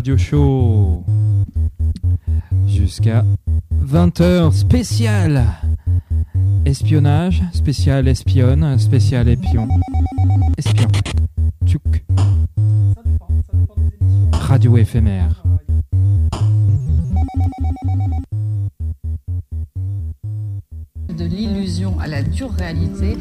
Radio Show. Jusqu'à 20h spécial espionnage, spécial espionne, spécial espion. Espion. Tchouk. Radio éphémère. De l'illusion à la dure réalité,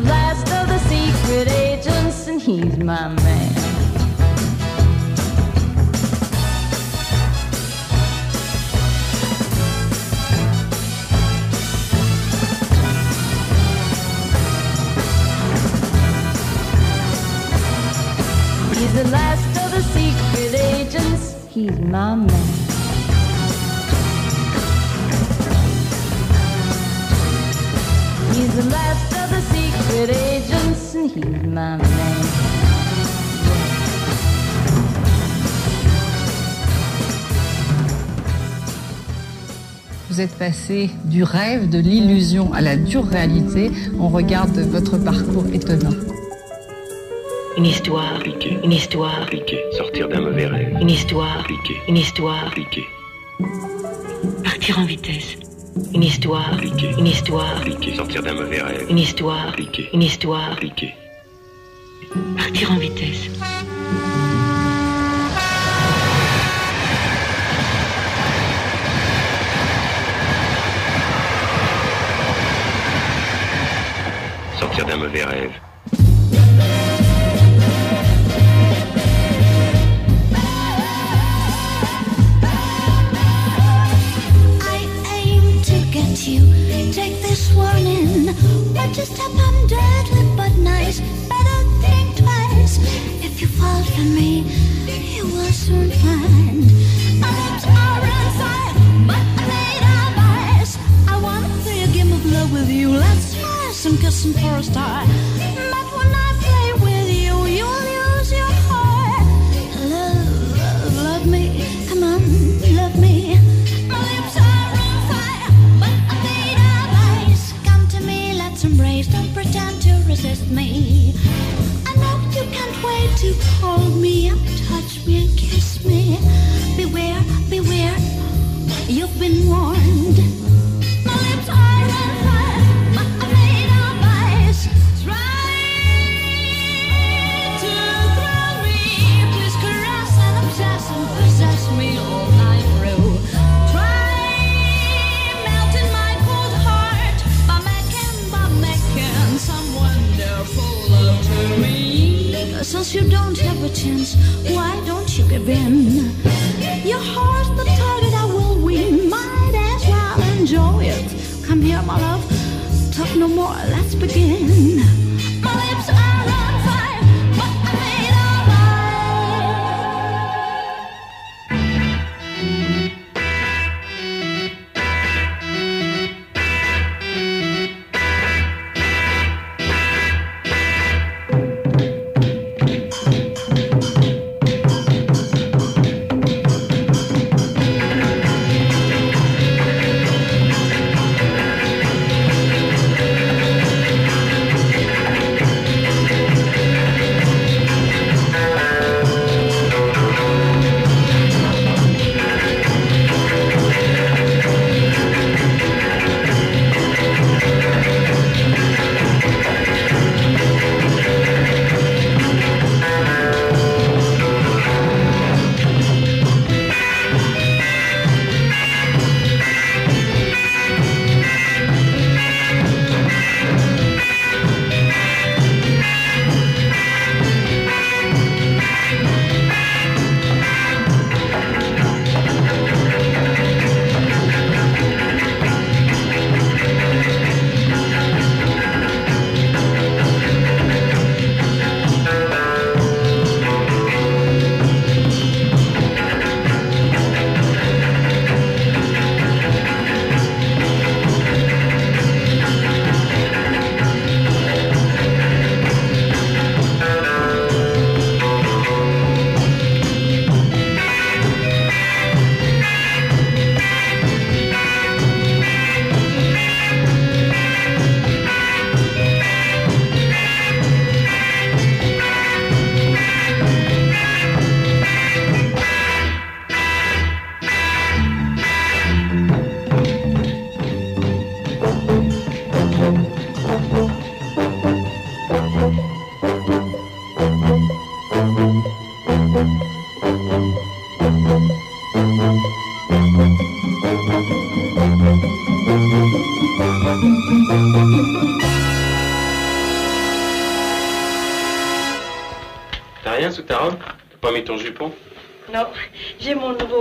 the last of the secret agents, and he's my man. He's the last of the secret agents. He's my man. My. Vous êtes passé du rêve, de l'illusion à la dure réalité, on regarde votre parcours étonnant. Une histoire, une histoire, Compliqué. Sortir d'un mauvais rêve. une histoire, une histoire, Compliqué. partir en vitesse. Une histoire, une histoire. Sortir d'un mauvais rêve. une histoire, une histoire, Compliqué. Partir en vitesse. Sortir d'un mauvais rêve. I aim to get you. Take this warning. Watch your step, I'm deadly but nice. If you fall for me, you will soon find. My lips are but I'm made of ice. I wanna play a game of love with you. Let's for a. But when I play with you, you'll lose your heart. Love, love, me. Come on, love me. My lips are on fire, but I'm made of ice. Come to me, let's embrace. Don't pretend to resist me. To hold me up, touch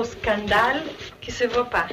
scandale qui se voit pas.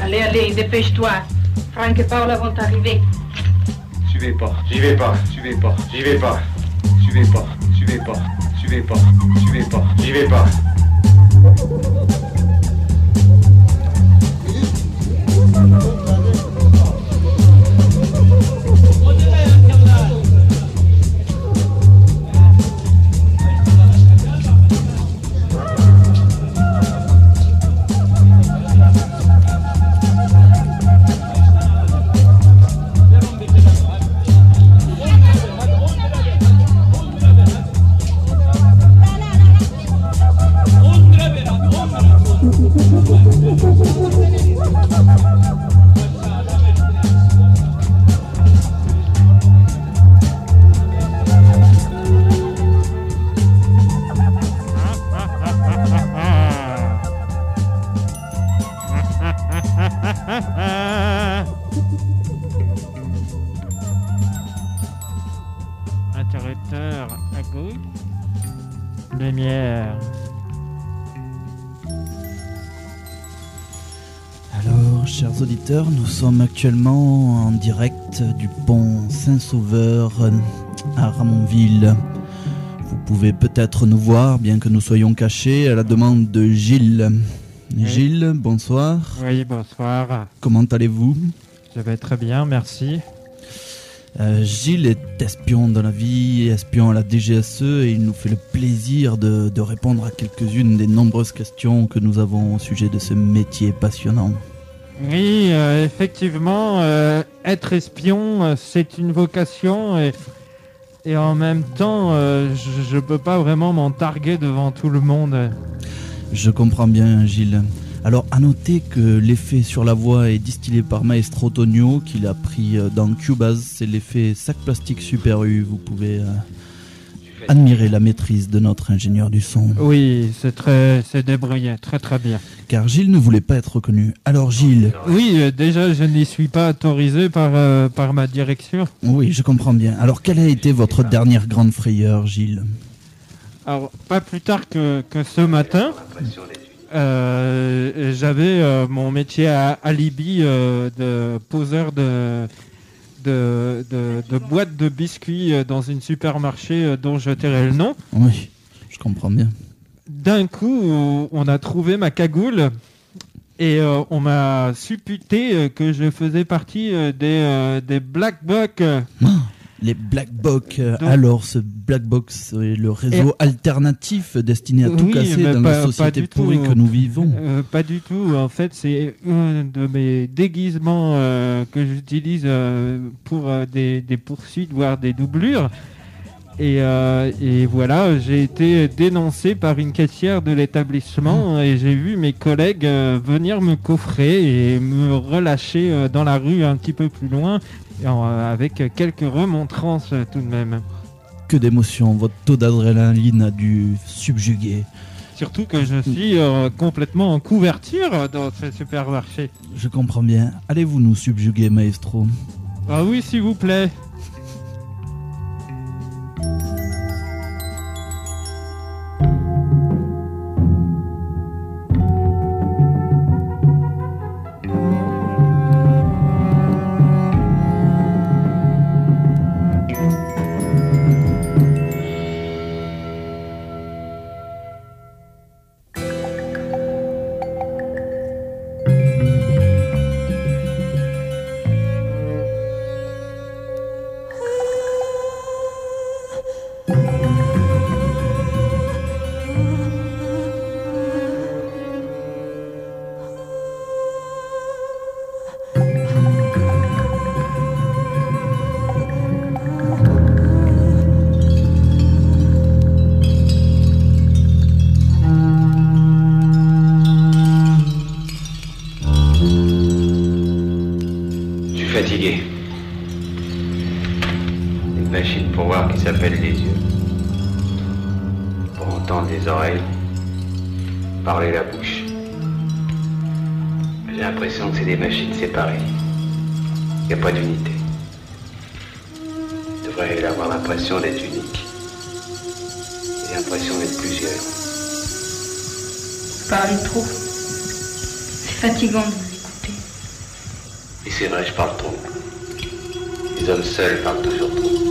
Allez, allez, dépêche-toi. Franck et Paula vont arriver. Suivez pas, j'y vais pas, suivez pas, j'y vais pas, suivez pas, suivez pas, suivez pas, suivez pas, j'y vais pas. Interrupteur sommes actuellement en direct du pont Saint-Sauveur euh, à Ramonville. Vous pouvez peut-être nous voir, bien que nous soyons cachés, à la demande de Gilles. Gilles, bonsoir. Oui, bonsoir. Comment allez-vous? Je vais très bien, merci. Euh, Gilles est espion dans la vie, espion à la DGSE, et il nous fait le plaisir de, de répondre à quelques-unes des nombreuses questions que nous avons au sujet de ce métier passionnant. Oui, euh, effectivement, euh, être espion, euh, c'est une vocation et, en même temps, je ne peux pas vraiment m'en targuer devant tout le monde. Je comprends bien, Gilles. Alors, à noter que l'effet sur la voix est distillé par Maestro Tonio, qu'il a pris dans Cubase. C'est l'effet sac plastique Super U. Vous pouvez admirer la maîtrise de notre ingénieur du son. Oui, c'est très, c'est débrouillé, très très bien. Car Gilles ne voulait pas être reconnu. Alors, Gilles, Oui, euh, déjà, je n'y suis pas autorisé par, euh, par ma direction. oui, je comprends bien. Alors, quelle a été votre dernière grande frayeur, Gilles? Alors, pas plus tard que, que ce matin, euh, j'avais mon métier à alibi de poseur de, de, de, de boîtes de biscuits euh, dans une supermarché euh, dont je tairai le nom. Oui, je comprends bien. D'un coup, on- a trouvé ma cagoule et euh, on m'a supputé que je faisais partie des, euh, des Black Buck. Les Black Box. euh, Donc- alors, ce Black Box est le réseau alternatif destiné à tout Oui, casser dans pas- la société pourrie que nous vivons. Euh, pas du tout. En fait, c'est un de mes déguisements euh, que j'utilise euh, pour euh, des, des poursuites, voire des doublures. Et, euh, et voilà, j'ai été dénoncé par une caissière de l'établissement et j'ai vu mes collègues euh, venir me coffrer et me relâcher euh, dans la rue un petit peu plus loin avec quelques remontrances tout de même. Que d'émotions, votre taux d'adrénaline a dû subjuguer. Surtout que je suis complètement en couverture dans ce supermarché. Je comprends bien. Allez-vous nous subjuguer, maestro? Ah oui, s'il vous plaît. N'y a pas d'unité. Je devrais avoir l'impression d'être unique. J'ai l'impression d'être plusieurs. Vous parlez trop. C'est fatigant de vous écouter. Et c'est vrai, je parle trop. Les hommes seuls parlent toujours trop.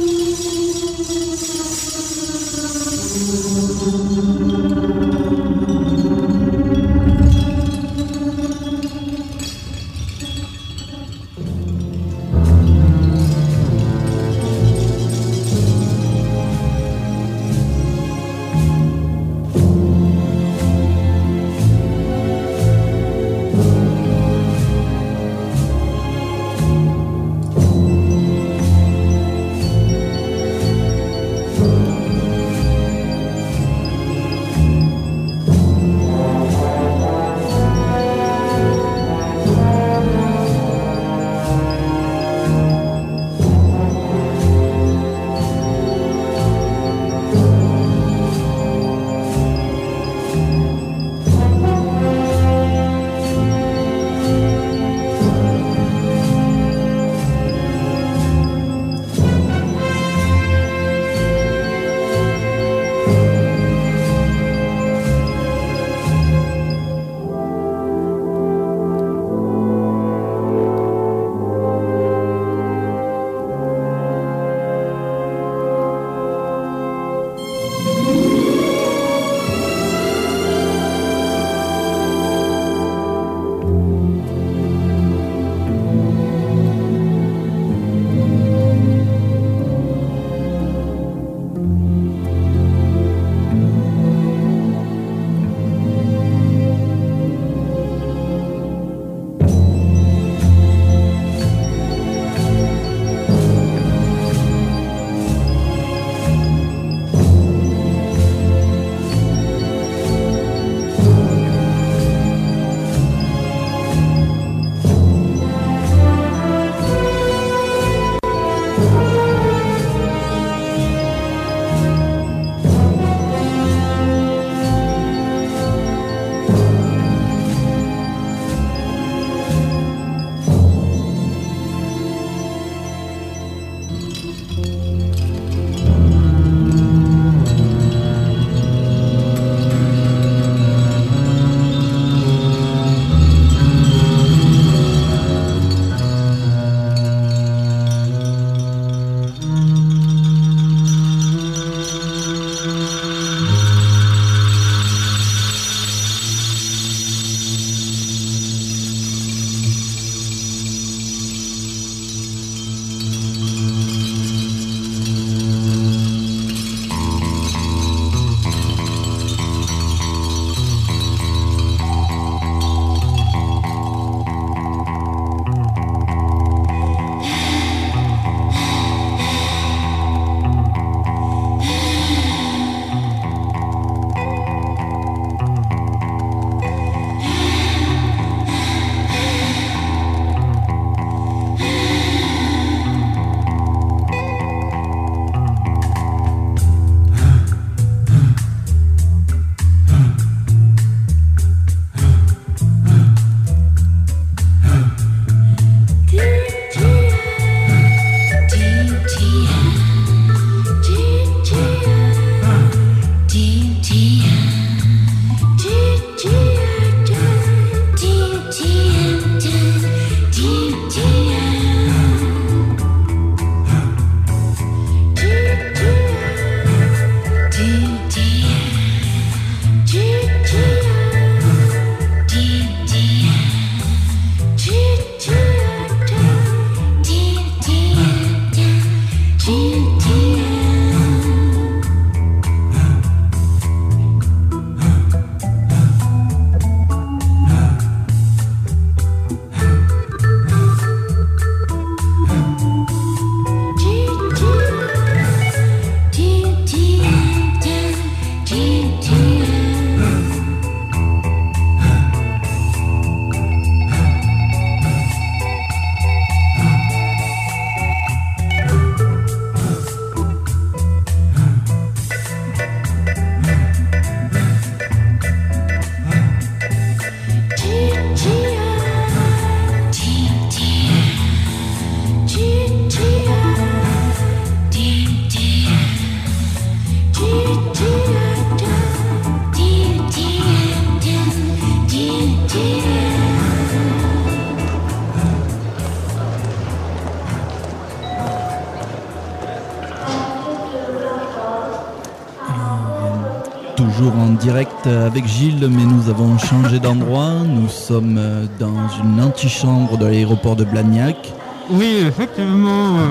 Avec Gilles, mais nous avons changé d'endroit. Nous sommes dans une antichambre de l'aéroport de Blagnac. Oui, effectivement, euh,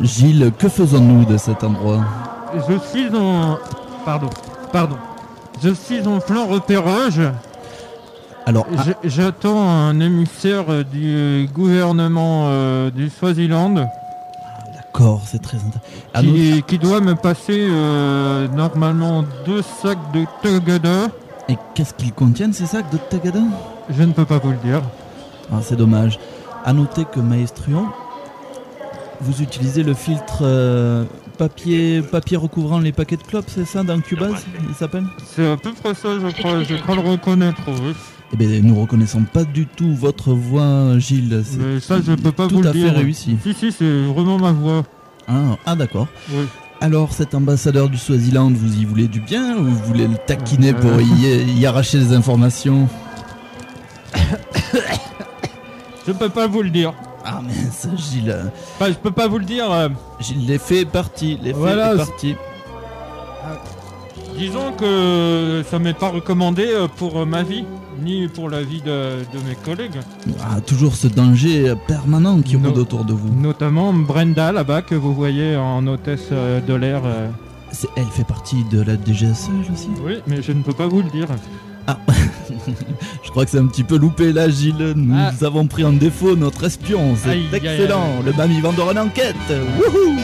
Gilles, que faisons-nous de cet endroit? Je suis en... Pardon, pardon. Je suis en plein repérage. Alors, J'attends un émissaire du gouvernement euh, du Swaziland c'est très intéressant. qui, qui doit me passer euh, normalement deux sacs de Tagada. Et qu'est-ce qu'ils contiennent ces sacs de Tagada Je ne peux pas vous le dire. Ah, c'est dommage. À noter que Maestrion, vous utilisez le filtre euh, papier, papier recouvrant les paquets de clopes, c'est ça, dans Cubase, il s'appelle? C'est à peu près ça, je crois. Je crois le reconnaître. oui. Eh bien, nous reconnaissons pas du tout votre voix, Gilles. C'est Mais ça, je peux pas tout vous le à fait réussi. Si, si, c'est vraiment ma voix. Ah, ah, d'accord. Oui. Alors, cet ambassadeur du Swaziland, vous y voulez du bien ou vous voulez le taquiner Euh. pour y, y arracher des informations Je peux pas vous le dire. Ah, mince, Gilles. Enfin, je peux pas vous le dire. euh, Gilles, l'effet est parti. L'effet Voilà, est parti. Disons que ça m'est pas recommandé euh, pour ma vie, ni pour la vie de, de mes collègues. Ah, toujours ce danger permanent qui rôde autour de vous. Notamment Brenda là-bas que vous voyez en hôtesse euh, de l'air. euh. Elle fait partie de la DGSE, elle aussi Oui, mais je ne peux pas vous le dire. Ah, je crois que c'est un petit peu loupé là, Gilles. Nous Ah. avons pris en défaut notre espion. C'est aïe, excellent. aïe. Le mamie vendeur en enquête. Wouhou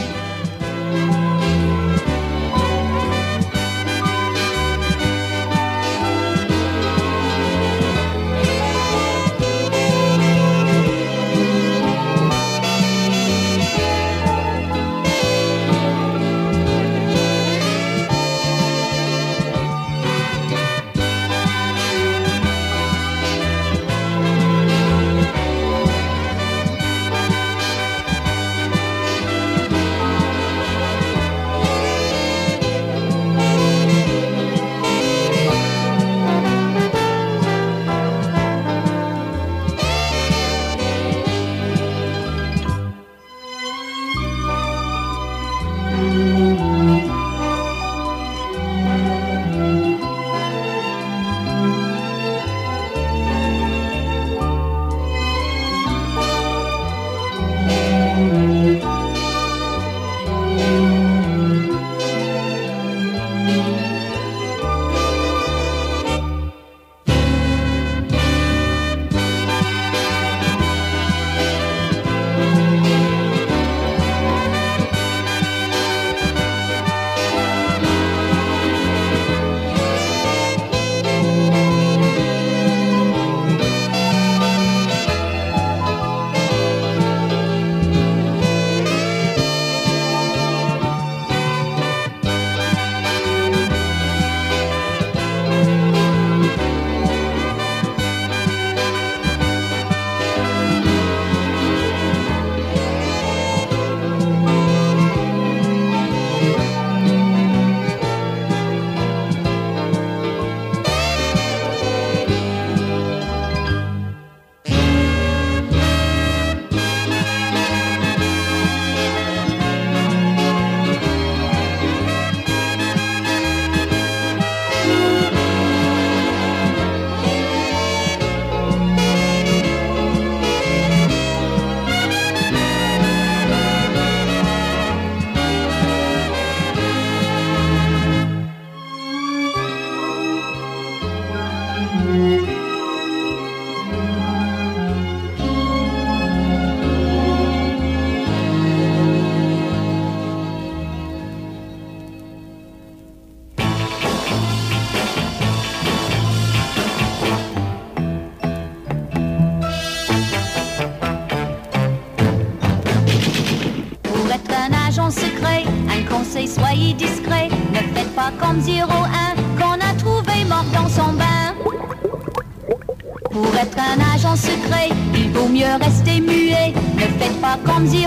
Ne faites pas comme 02,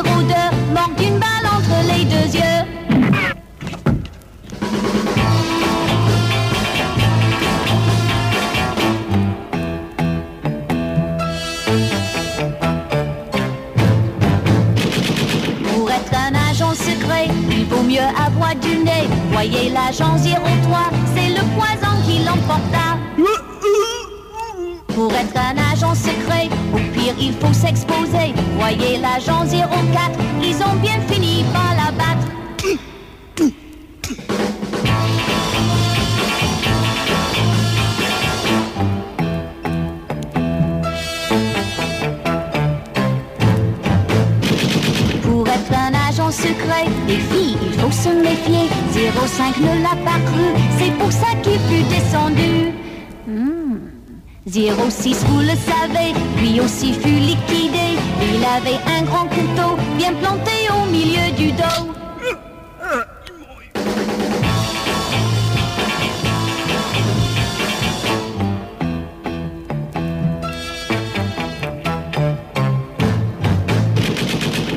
mort d'une balle entre les deux yeux. Pour être un agent secret, il vaut mieux mieux avoir du nez. Voyez l'agent 03, c'est le poison qui l'emporta. Pour être un agent secret, au pire il faut s'exposer. Voyez l'agent 04, ils ont bien fini par l'abattre. Pour être un agent secret, les filles, il faut se méfier. 05 ne l'a pas cru, c'est pour ça qu'il fut descendu. Hmm. 06, vous le savez, lui aussi fut liquidé. Il avait un grand couteau bien planté au milieu du dos.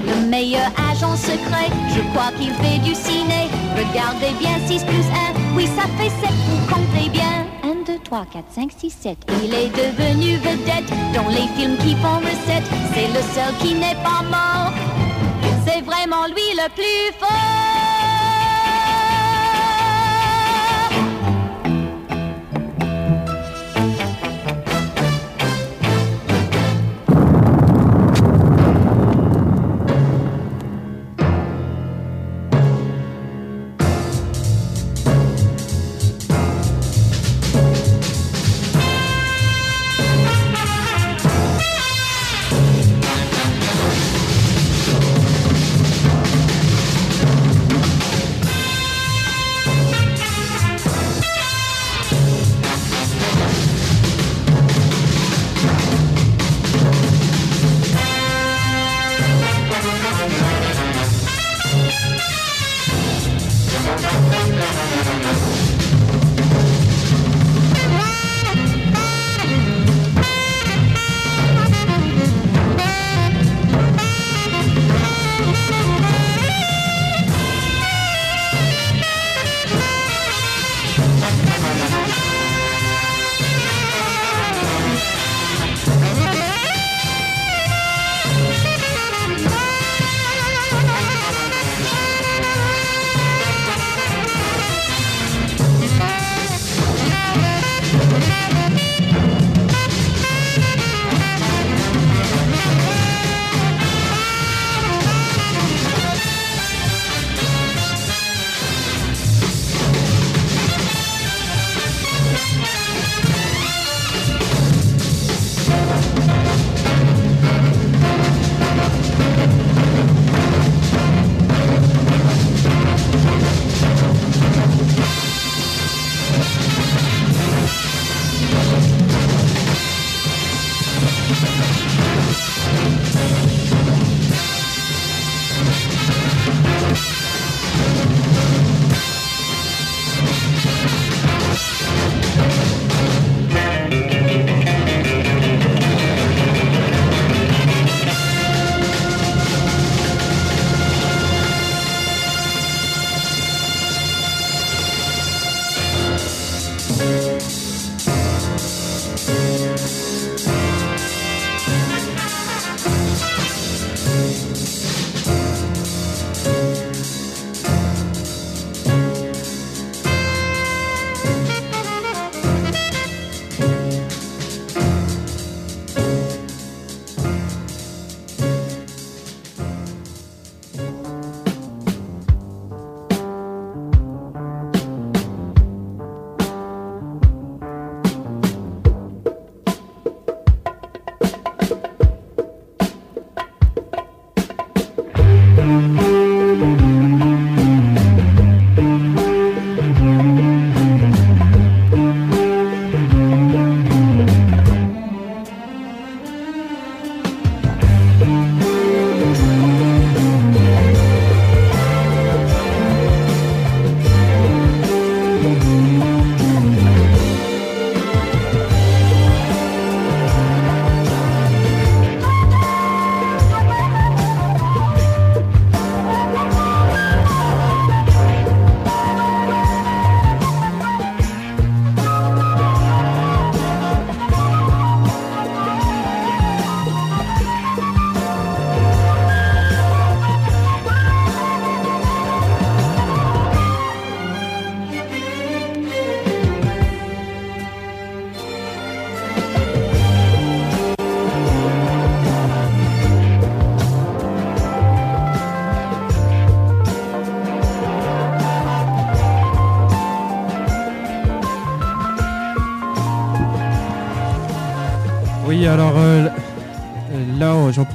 Le meilleur agent secret, je crois qu'il fait du ciné. Regardez bien 6 plus 1, oui ça fait 7, vous 3, 4, 5, 6, 7. Il est devenu vedette dans les films qui font recette. C'est le seul qui n'est pas mort. C'est vraiment lui le plus fort.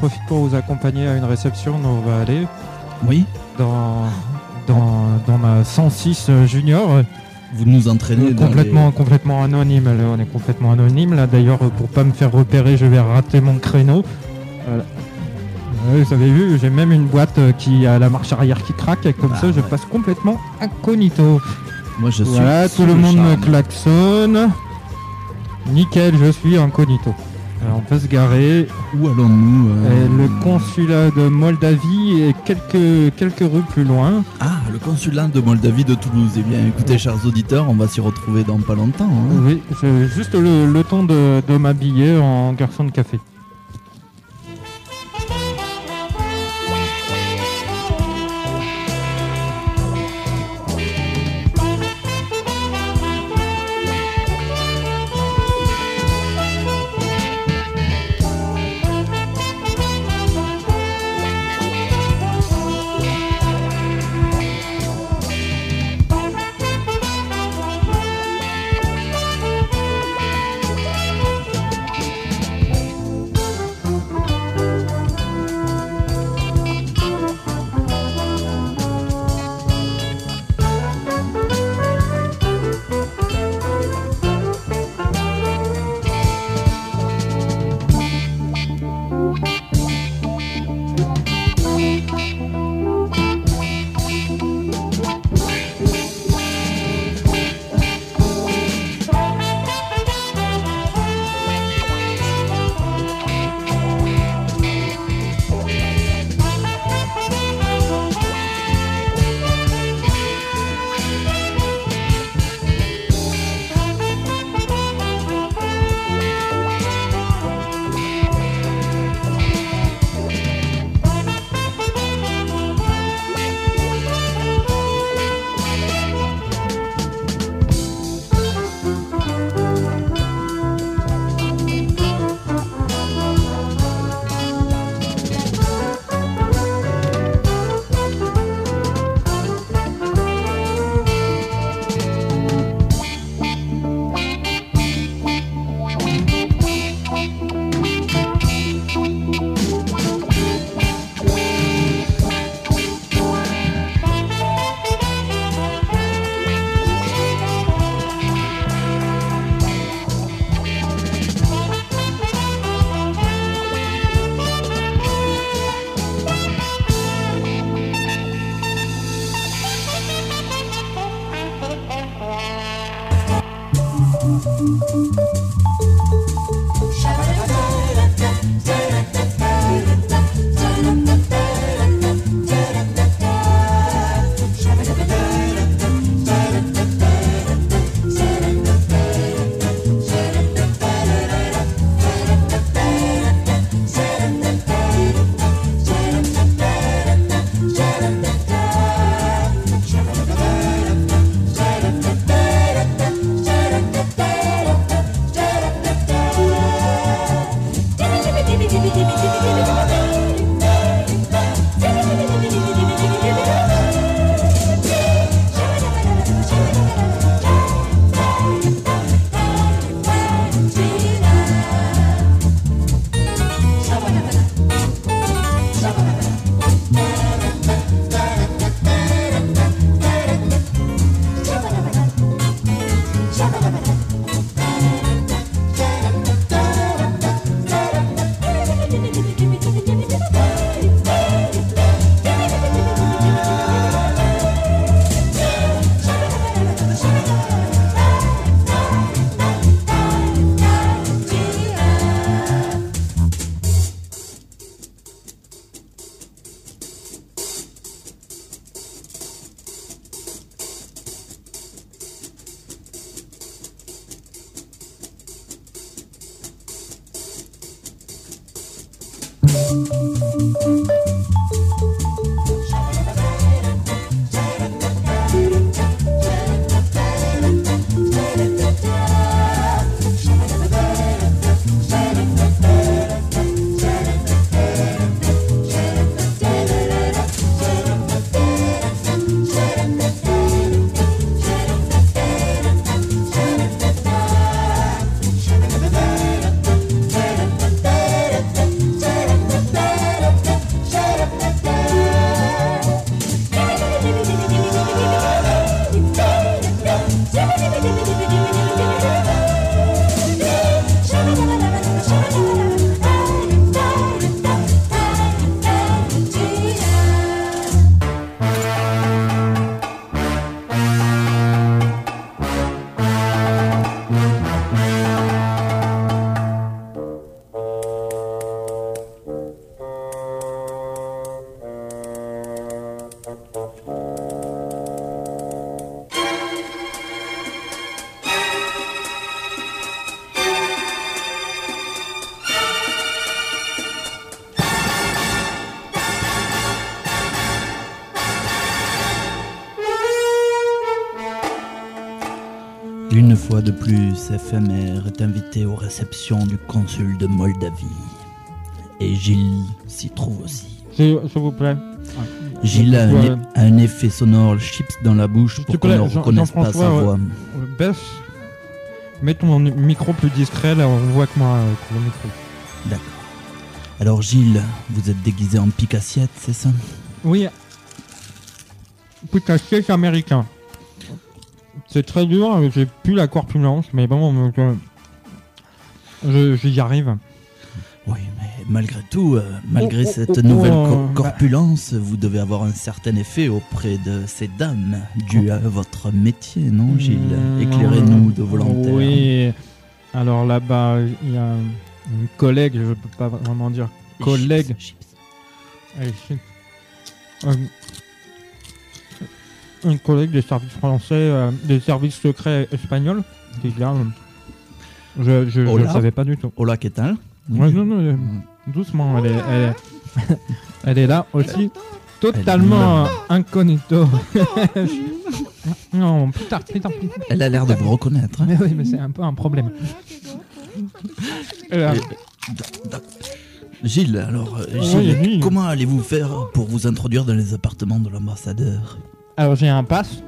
Profite pour vous accompagner à une réception dont on va aller Oui, dans, dans, dans ma 106 junior. vous nous entraînez Euh, dans complètement, les- complètement anonyme. Là, on est complètement anonyme. Là, d'ailleurs, euh, pour pas me faire repérer, je vais rater mon créneau. Voilà. Vous avez vu, j'ai même une boîte euh, qui a la marche arrière qui craque. Et comme Ah, ça, je passe complètement incognito. Moi, je suis. Voilà, tout le monde me klaxonne. Nickel, je suis incognito. Alors, on peut se garer. Où allons-nous euh, Et le consulat de Moldavie est quelques, quelques rues plus loin. Ah, le consulat de Moldavie de Toulouse. Eh bien, écoutez, chers auditeurs, on va s'y retrouver dans pas longtemps. hein. Oui, j'ai juste le, le temps de, de m'habiller en garçon de café. Plus, FMR est invité aux réceptions du consul de Moldavie. Et Gilles s'y trouve aussi. S'il vous plaît. Gilles a un, Ouais. effet sonore chips dans la bouche pour qu'on ne Jean- reconnaisse pas sa voix. Euh, Baisse. Mets ton micro plus discret, là, on voit que moi, euh, le micro. D'accord. Alors Gilles, vous êtes déguisé en pique-assiette, c'est ça? Oui. C'est américain. C'est très dur, j'ai plus la corpulence, mais bon, euh, je- j'y arrive. Oui, mais malgré tout, euh, malgré Oh, oh, cette oh, nouvelle bah. corpulence, vous devez avoir un certain effet auprès de ces dames, dû à votre métier, non Gilles? Mmh, Éclairez-nous de volontaires. Oui. Alors là-bas, il y a une collègue, je peux pas vraiment dire collègue. chips, chips. Allez, shit. Euh, une collègue des services français, euh, des services secrets espagnols, qui vient. euh, Je, je, je Hola. le savais pas du tout. Hola, qu'est-ce Ouais, non, non, euh, doucement, elle est, elle est, elle est là aussi, totalement euh, incognito. non, plus tard, plus tard, plus tard. Elle a l'air de vous reconnaître. hein. Mais oui, mais c'est un peu un problème. Gilles, alors, euh, Oui, Gilles, oui. comment allez-vous faire pour vous introduire dans les appartements de l'ambassadeur? Alors j'ai un pass.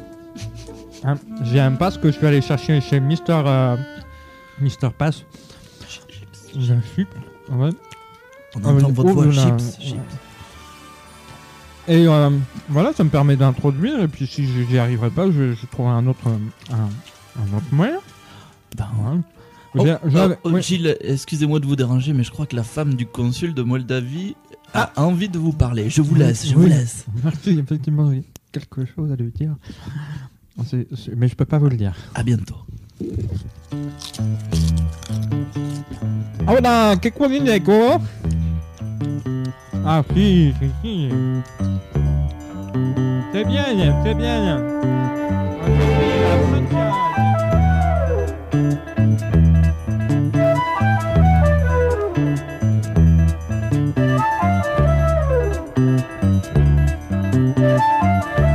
Hein, j'ai un pass que je suis allé chercher chez Mister euh, Mister Pass. J'ai un chip. Ouais. On Ah, entend votre voix, chips, chips. Et euh, voilà, ça me permet d'introduire. Et puis si j'y arriverai pas, je, je trouverai un autre un, un autre moyen. Ben, Ouais. Oh, J'ai- oh, ouais. Gilles, excusez-moi de vous déranger, mais je crois que la femme du consul de Moldavie a envie de vous parler. Je vous laisse, je vous Oui. laisse. Merci, effectivement, j'ai quelque chose à lui dire. C'est- c'est- mais je peux pas vous le dire. À bientôt. Hola, ¿qué cuadrineco? Ah, sí, sí, sí. C'est bien, c'est bien. Música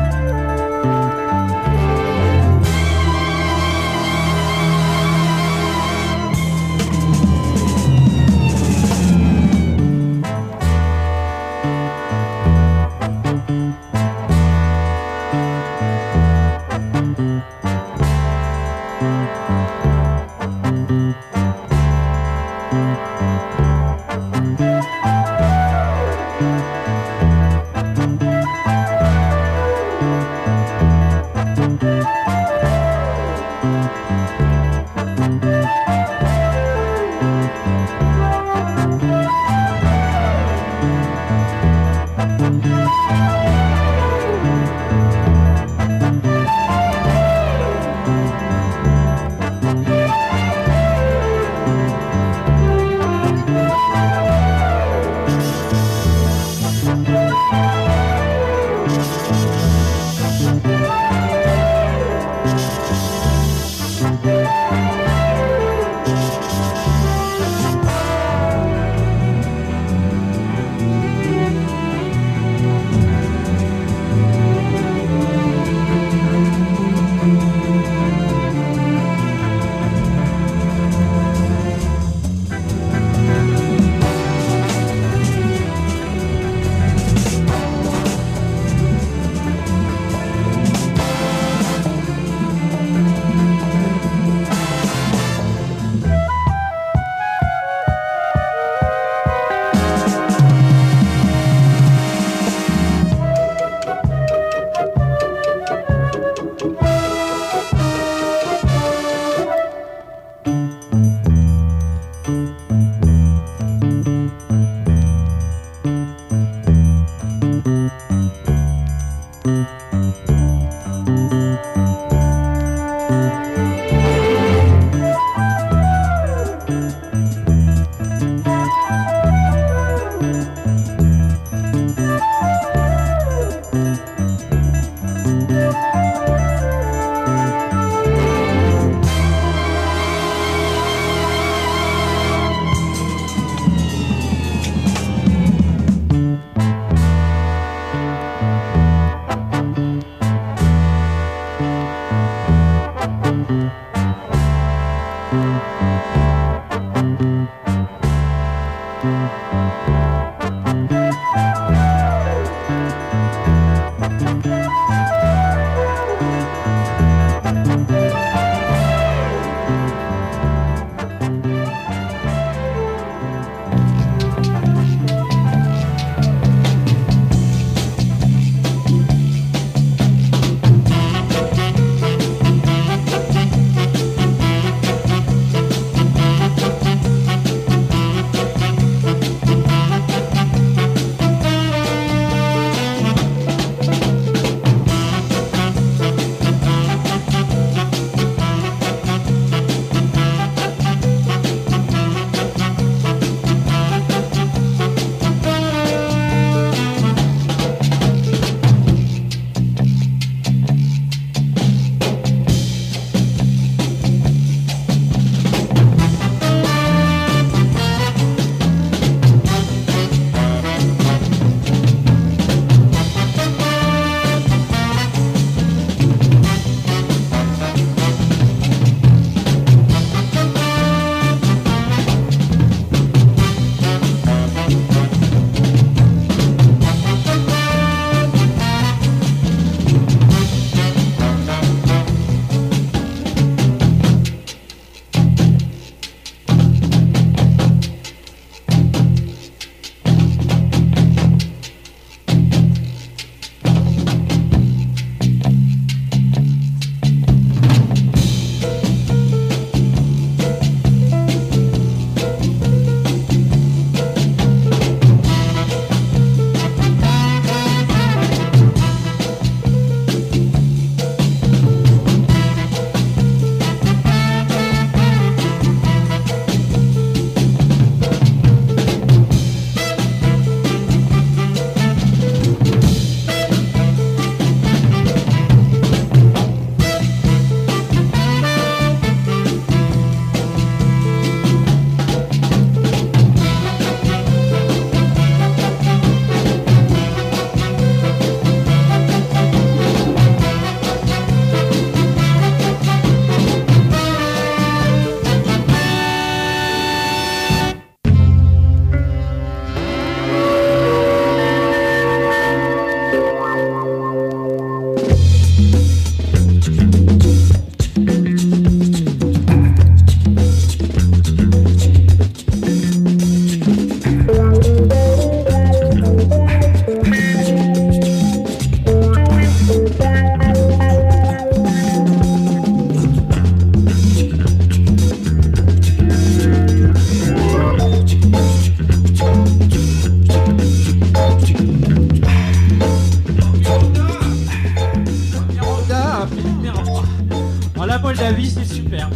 la Moldavie, c'est super.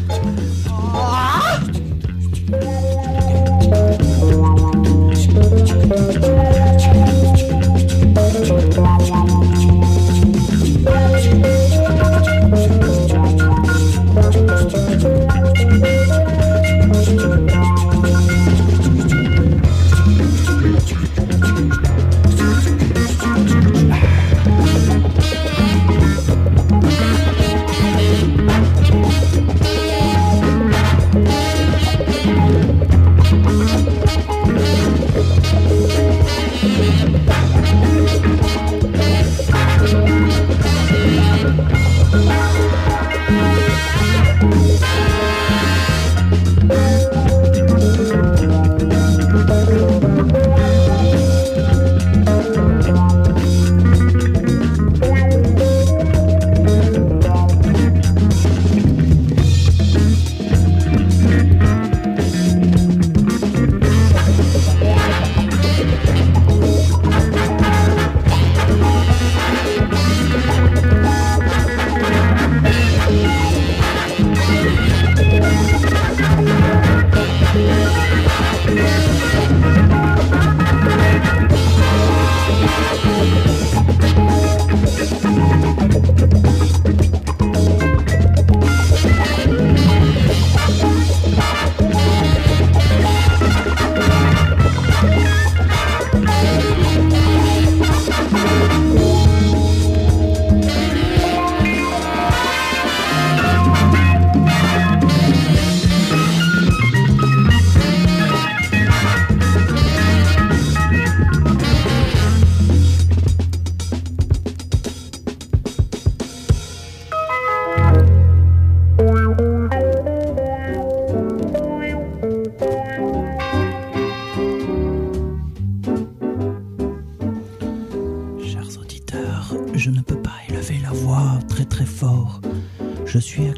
Ah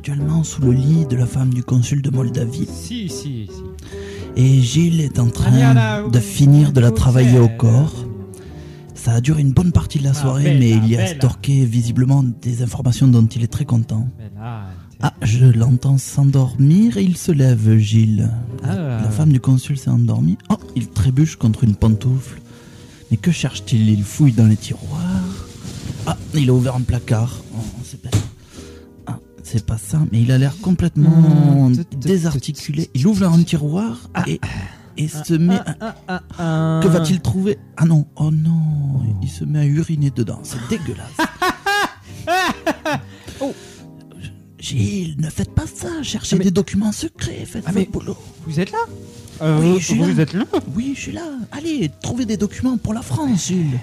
actuellement sous le lit de la femme du consul de Moldavie. Si, si, si. Et Gilles est en train de finir de la travailler au corps. Ça a duré une bonne partie de la soirée, bella, mais il y a storké visiblement des informations dont il est très content. Là, Ah, je l'entends s'endormir et il se lève, Gilles. La, Ah. la femme du consul s'est endormie. Oh, il trébuche contre une pantoufle. Mais que cherche-t-il? Il fouille dans les tiroirs. Ah, il a ouvert un placard. Oh, c'est pas... Ah, ça, mais il a l'air complètement tut, désarticulé. Il ouvre un tiroir et, et se met à... ah. Que va-t-il trouver? Ah non, oh non, il se met à uriner dedans. C'est dégueulasse. Oh. Gilles, ne faites pas ça. Cherchez Ah, mais- des documents secrets. Faites Ah, votre boulot. Vous êtes là? Euh, Oui, je suis vous là. êtes là? Oui, je suis là. Allez, trouvez des documents pour la France, Gilles.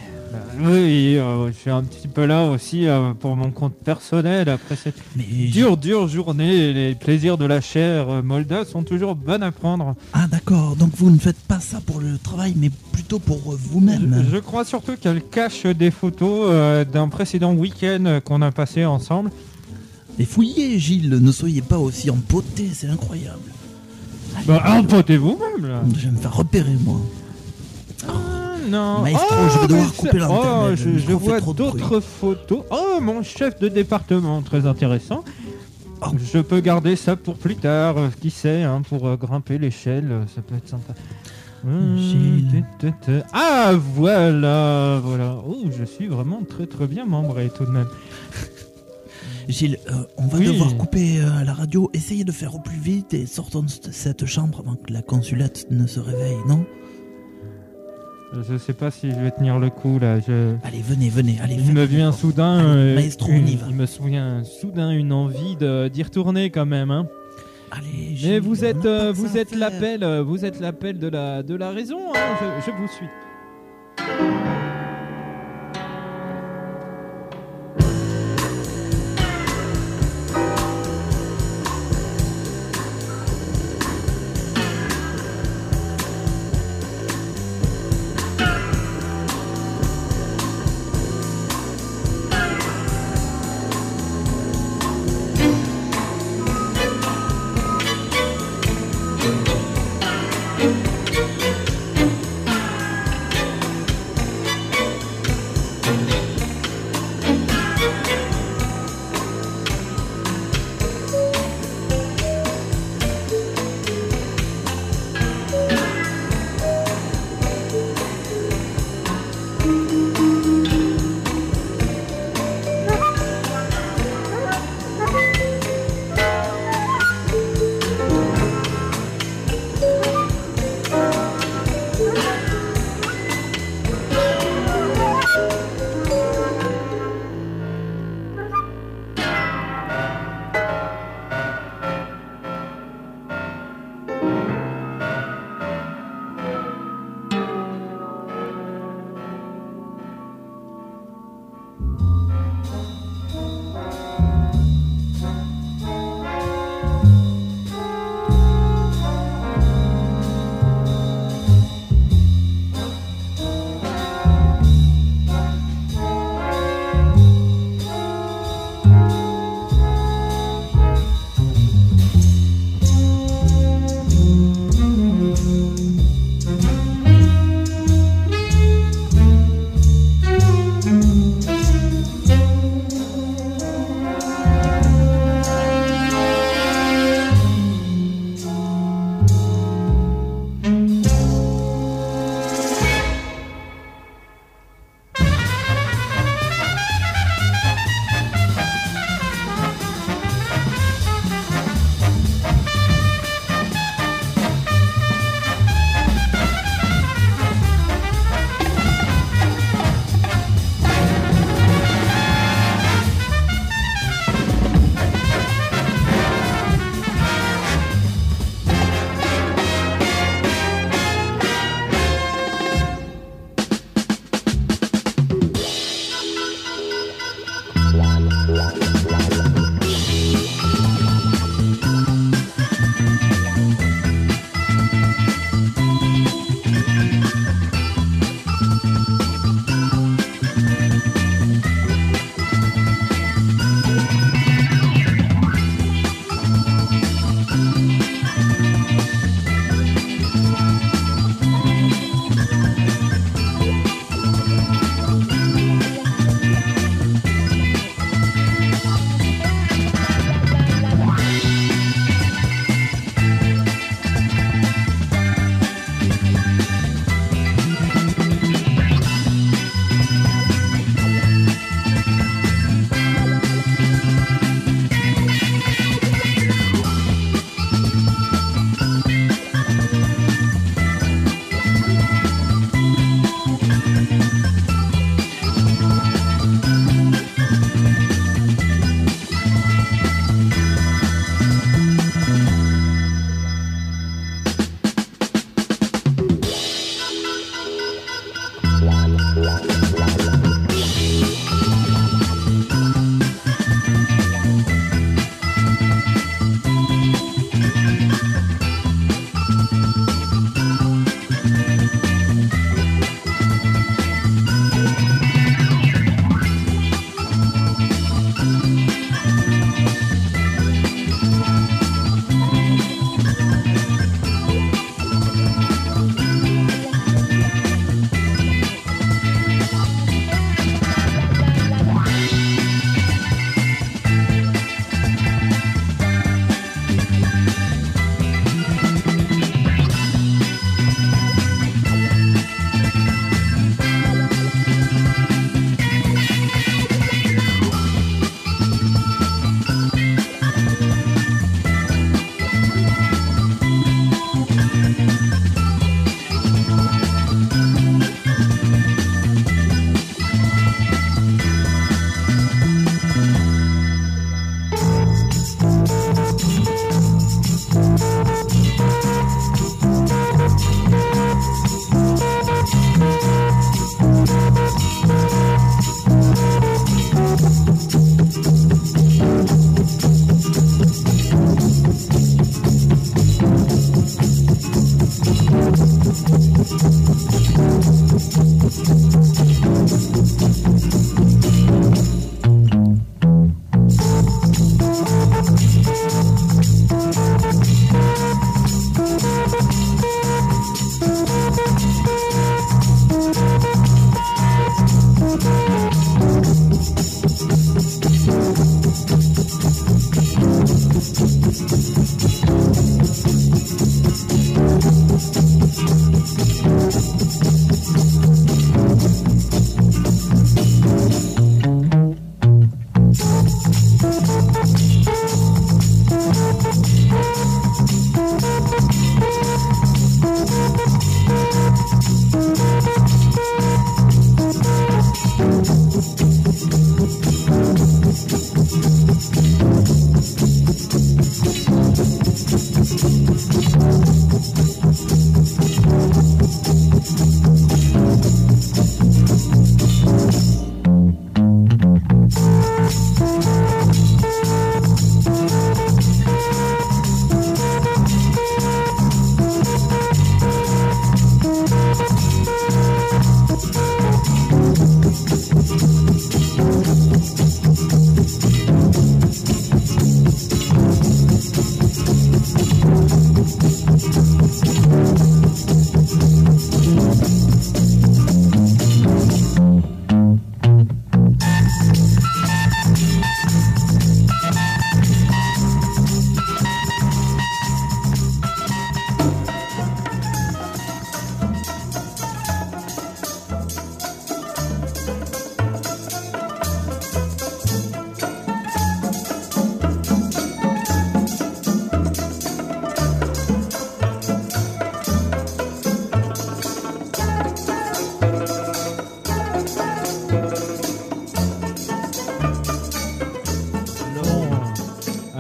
Oui, euh, je suis un petit peu là aussi euh, pour mon compte personnel après cette Mais dure, dure journée. Les plaisirs de la chair euh, moldave sont toujours bonnes à prendre. Ah d'accord, donc vous ne faites pas ça pour le travail, mais plutôt pour euh, vous-même. Je, je crois surtout qu'elle cache des photos euh, d'un précédent week-end euh, qu'on a passé ensemble. Et fouillez, Gilles, ne soyez pas aussi empoté, c'est incroyable. Bah, empotez vous-même là. Je vais me faire repérer, moi. Ah, non. Maestro, Oh, je vais devoir mais couper Oh, je, vois d'autres photos. Oh, mon chef de département, très intéressant. Oh. Je peux garder ça pour plus tard, euh, qui sait, hein, pour euh, grimper l'échelle, euh, ça peut être sympa. Hum. Ah, voilà, voilà. Oh, je suis vraiment très très bien membré tout de même. Gilles, euh, on va Oui. devoir couper euh, la radio. Essayez de faire au plus vite et sortons de cette chambre avant que la consulette ne se réveille, non? Je sais pas si je vais tenir le coup là. Je... Allez, venez, venez, allez. Il faites me vient soudain, Allez, euh, maestro, une- on y va. il me souvient soudain une envie de d'y retourner quand même. Hein. Allez, Mais vous êtes, euh, vous êtes l'appel, euh, vous êtes l'appel de la, de la raison. hein, je, je vous suis.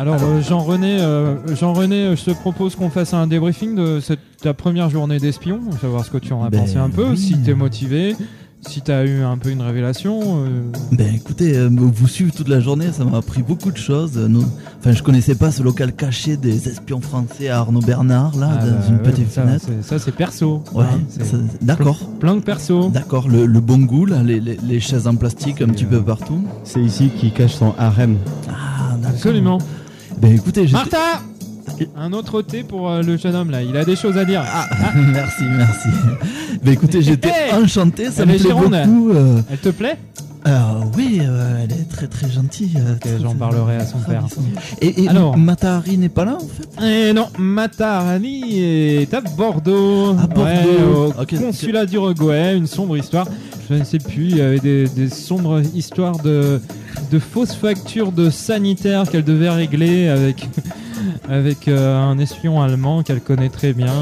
Alors euh, Jean-René, euh, Jean-René, euh, je te propose qu'on fasse un débriefing de cette, ta première journée d'espion, savoir ce que tu en as Ben pensé un peu, oui. si t'es motivé, si t'as eu un peu une révélation. euh, Ben écoutez, euh, vous suivre toute la journée, ça m'a appris beaucoup de choses. Euh, nous- Enfin, je connaissais pas ce local caché des espions français à Arnaud Bernard, là, ah dans bah, une ouais, petite ça, fenêtre. c'est- Ça c'est perso. Ouais, hein, d'accord. Plein de perso. D'accord, le, le bon goût, là, les, les- les chaises en plastique un petit peu partout. C'est ici qu'il cache son harem. Ah, d'accord. Absolument. Ben écoutez, j'étais- Martha Un autre thé pour euh, le jeune homme là, il a des choses à dire. Ah, merci, merci. Ben écoutez, j'étais Hey enchanté, ça Elle me est plaît Gironde. beaucoup. euh, Elle te plaît? Euh, oui, euh, elle est très très gentille. euh, très, j'en très- parlerai à son très père. ravissante. Et, et Alors. Matahari n'est pas là en fait? Et non, Matarani est à Bordeaux. À Bordeaux. Ouais, au Ok. consulat d'Uruguay, une sombre histoire. Je ne sais plus, il y avait des, des sombres histoires de, de fausses factures de sanitaires qu'elle devait régler avec, avec euh, un espion allemand qu'elle connaît très bien.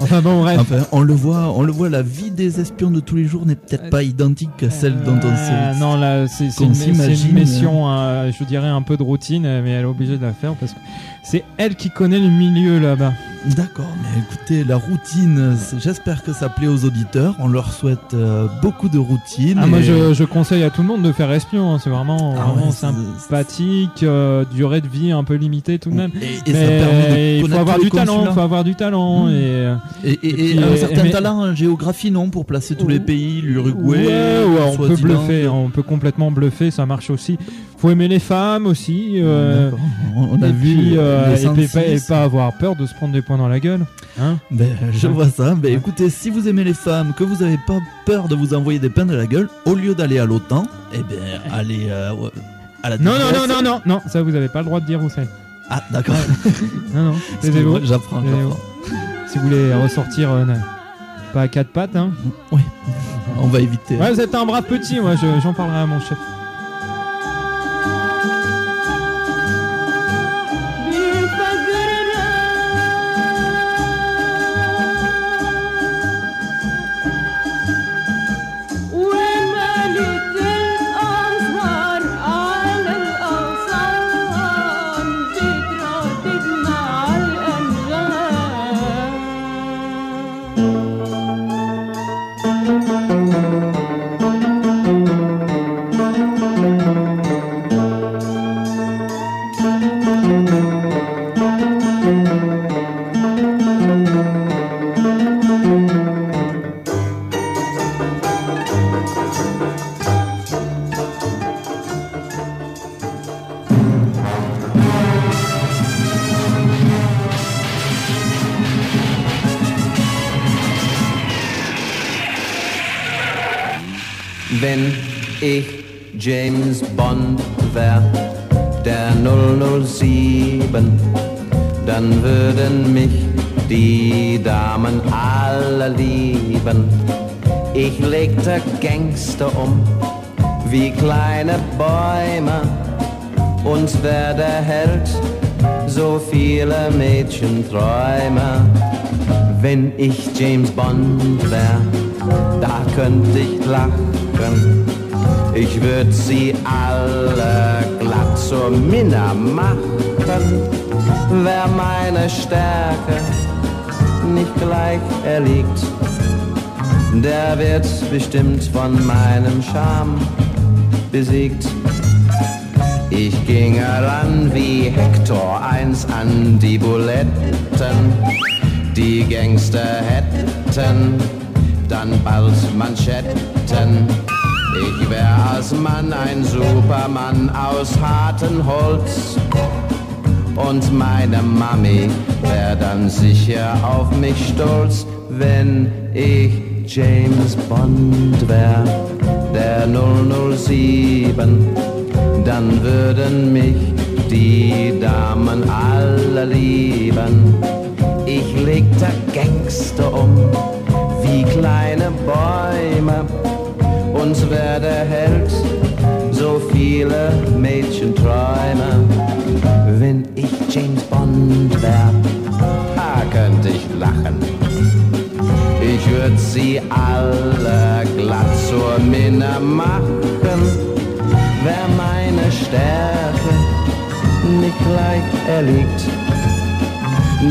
Enfin bon, bref. Enfin, on le voit, on le voit. La vie des espions de tous les jours n'est peut-être pas identique à celle dont on Ah, s'est. non, là, c'est une, une mission, euh, je dirais, un peu de routine, mais elle est obligée de la faire parce que c'est elle qui connaît le milieu là-bas. D'accord, mais écoutez, la routine, j'espère que ça plaît aux auditeurs. On leur souhaite euh, beaucoup de routine. Ah, moi, je, je conseille à tout le monde de faire Espion. hein. C'est vraiment, Ah vraiment ouais, sympathique, euh, durée de vie un peu limitée tout de même. Et- et ça Mais permet de il faut avoir du talent. consulats. faut avoir du talent. Mmh. Et, euh, Et, puis, un certain mais- talent en géographie, non Pour placer tous les pays, l'Uruguay, Ouais, ouais, on peut bluffer, on peut complètement bluffer, ça marche aussi. Faut aimer les femmes aussi. euh. On- on a vu puis, euh, et, pas, et 106. pas avoir peur de se prendre des points dans la gueule. Hein Ben, je Ouais. vois ça. Ben, Ouais. écoutez, si vous aimez les femmes, que vous n'avez pas peur de vous envoyer des pains de la gueule, au lieu d'aller à l'OTAN, eh bien, allez euh, à la non, non, non, non, non, non, ça vous avez pas le droit de dire où c'est. Ah, d'accord. Non, non, taisez-vous. j'apprends. Si vous voulez ressortir euh, pas à quatre pattes, hein. Oui, on va éviter. Ouais, vous êtes un brave petit, moi je- j'en parlerai à mon chef. Gangster um wie kleine Bäume und wär der Held so viele Mädchen träume. Wenn ich James Bond wär, da könnte ich lachen. Ich würd sie alle glatt zur Minna machen. Wär meine Stärke nicht gleich erliegt, der wird bestimmt von meinem Charme besiegt. Ich ging ran wie Hector eins an die Buletten. Die Gangster hätten dann bald Manschetten. Ich wär als Mann ein Supermann aus hartem Holz. Und meine Mami wär dann sicher auf mich stolz, wenn ich James Bond wär, der 007 dann würden mich die Damen alle lieben. Ich legte Gangster um wie kleine Bäume und werde Held, so viele Mädchen träume. Wenn ich James Bond wär, da könnte ich lachen. Ich würd sie alle glatt zur Minne machen wär meine Stärke nicht gleich erliegt.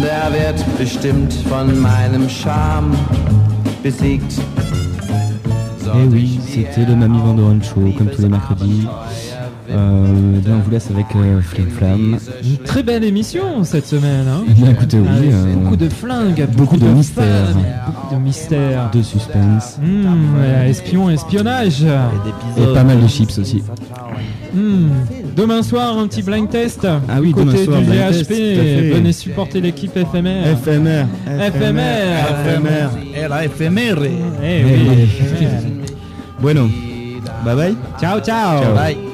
Der wird bestimmt von meinem Charme besiegt. Eh oui, c'était le Mamie Vandoren Show, comme tous les mercredis. Euh, là, on vous laisse avec euh, Flim Flam. Une très belle émission cette semaine. Hein Eh bien, écoutez, oui, euh, beaucoup de flingues, beaucoup de femmes, mystères. beaucoup de mystères. De suspense. Mmh, espion, espionnage. Et pas mal de chips aussi. Mmh. Demain soir, un petit blind test. Ah oui, du côté demain soir, du GHP. test. Venez supporter l'équipe FMR. FMR. FMR. FMR. La FMR. Eh oui, Bueno, bye bye. Ciao, ciao. Ciao. Bye.